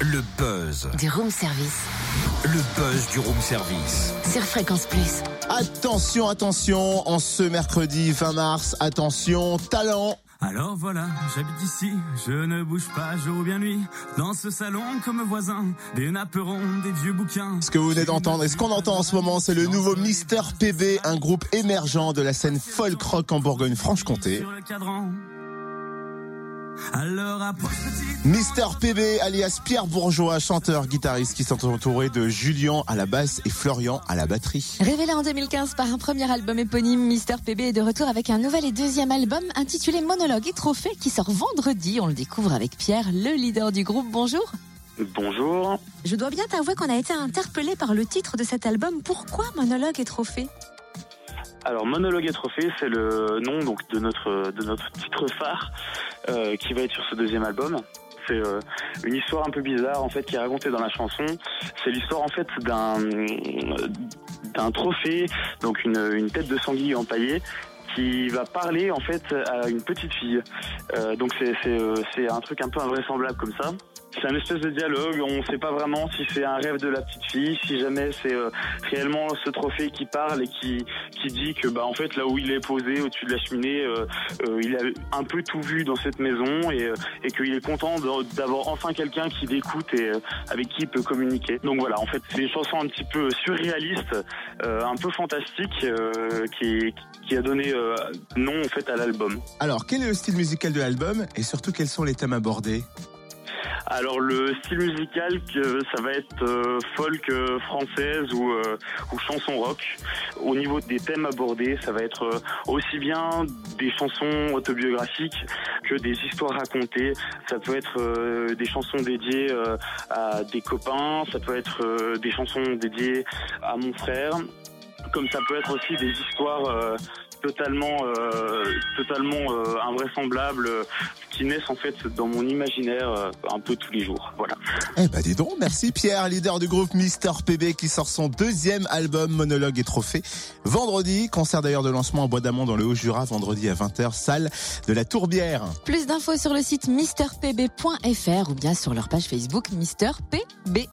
Le buzz. Du room service. Le buzz du room service. Sur Fréquence Plus. Attention, attention, en ce mercredi 20 mars, attention, talent. Alors voilà, j'habite ici, je ne bouge pas jour ou bien nuit. Dans ce salon comme voisin, des napperons, des vieux bouquins. Ce que vous venez d'entendre et ce qu'on entend en ce moment, c'est le nouveau Mister PB, un groupe émergent de la scène folk rock en Bourgogne-Franche-Comté. Sur le cadran. Alors. Mister PB, alias Pierre Bourgeois, chanteur, guitariste qui sont entourés de Julien à la basse et Florian à la batterie. Révélé en 2015 par un premier album éponyme, Mister PB est de retour avec un nouvel et deuxième album intitulé Monologue et Trophée qui sort vendredi. On le découvre avec Pierre, le leader du groupe. Bonjour. Bonjour. Je dois bien t'avouer qu'on a été interpellé par le titre de cet album. Pourquoi Monologue et Trophée? Alors Monologue et Trophée, c'est le nom donc de notre de notre titre phare euh, qui va être sur ce deuxième album. C'est euh, une histoire un peu bizarre en fait qui est racontée dans la chanson. C'est l'histoire en fait d'un d'un trophée, donc une, une tête de sanglier empaillée qui va parler en fait à une petite fille. Euh, donc c'est c'est euh, c'est un truc un peu invraisemblable comme ça. C'est un espèce de dialogue, on ne sait pas vraiment si c'est un rêve de la petite fille, si jamais c'est euh, réellement ce trophée qui parle et qui qui dit que bah en fait là où il est posé au-dessus de la cheminée, euh, euh, il a un peu tout vu dans cette maison et, euh, et qu'il est content d'avoir enfin quelqu'un qui l'écoute et euh, avec qui il peut communiquer. Donc voilà, en fait c'est une chanson un petit peu surréaliste, un peu fantastique, qui qui a donné nom en fait à l'album. Alors, quel est le style musical de l'album et surtout quels sont les thèmes abordés? Alors le style musical, que ça va être euh, folk euh, française ou, euh, ou chanson rock. Au niveau des thèmes abordés, ça va être aussi bien des chansons autobiographiques que des histoires racontées. Ça peut être des chansons dédiées à des copains, ça peut être des chansons dédiées à mon frère, comme ça peut être aussi des histoires totalement euh, totalement euh, invraisemblables euh, qui naissent en fait dans mon imaginaire euh, un peu tous les jours. Voilà. Eh ben dis donc, merci Pierre, leader du groupe Mister PB qui sort son deuxième album Monologue et Trophée vendredi. Concert d'ailleurs de lancement en Bois d'Amont dans le Haut-Jura vendredi à 20h, salle de la Tourbière. Plus d'infos sur le site misterpb.fr ou bien sur leur page Facebook Mister PB.